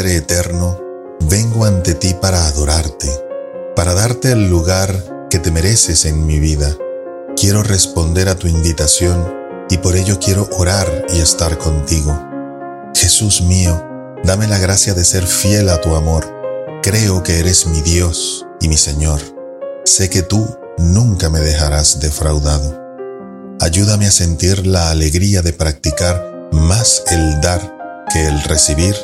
Padre eterno, vengo ante ti para adorarte, para darte el lugar que te mereces en mi vida. Quiero responder a tu invitación y por ello quiero orar y estar contigo. Jesús mío, dame la gracia de ser fiel a tu amor. Creo que eres mi Dios y mi Señor. Sé que tú nunca me dejarás defraudado. Ayúdame a sentir la alegría de practicar más el dar que el recibir.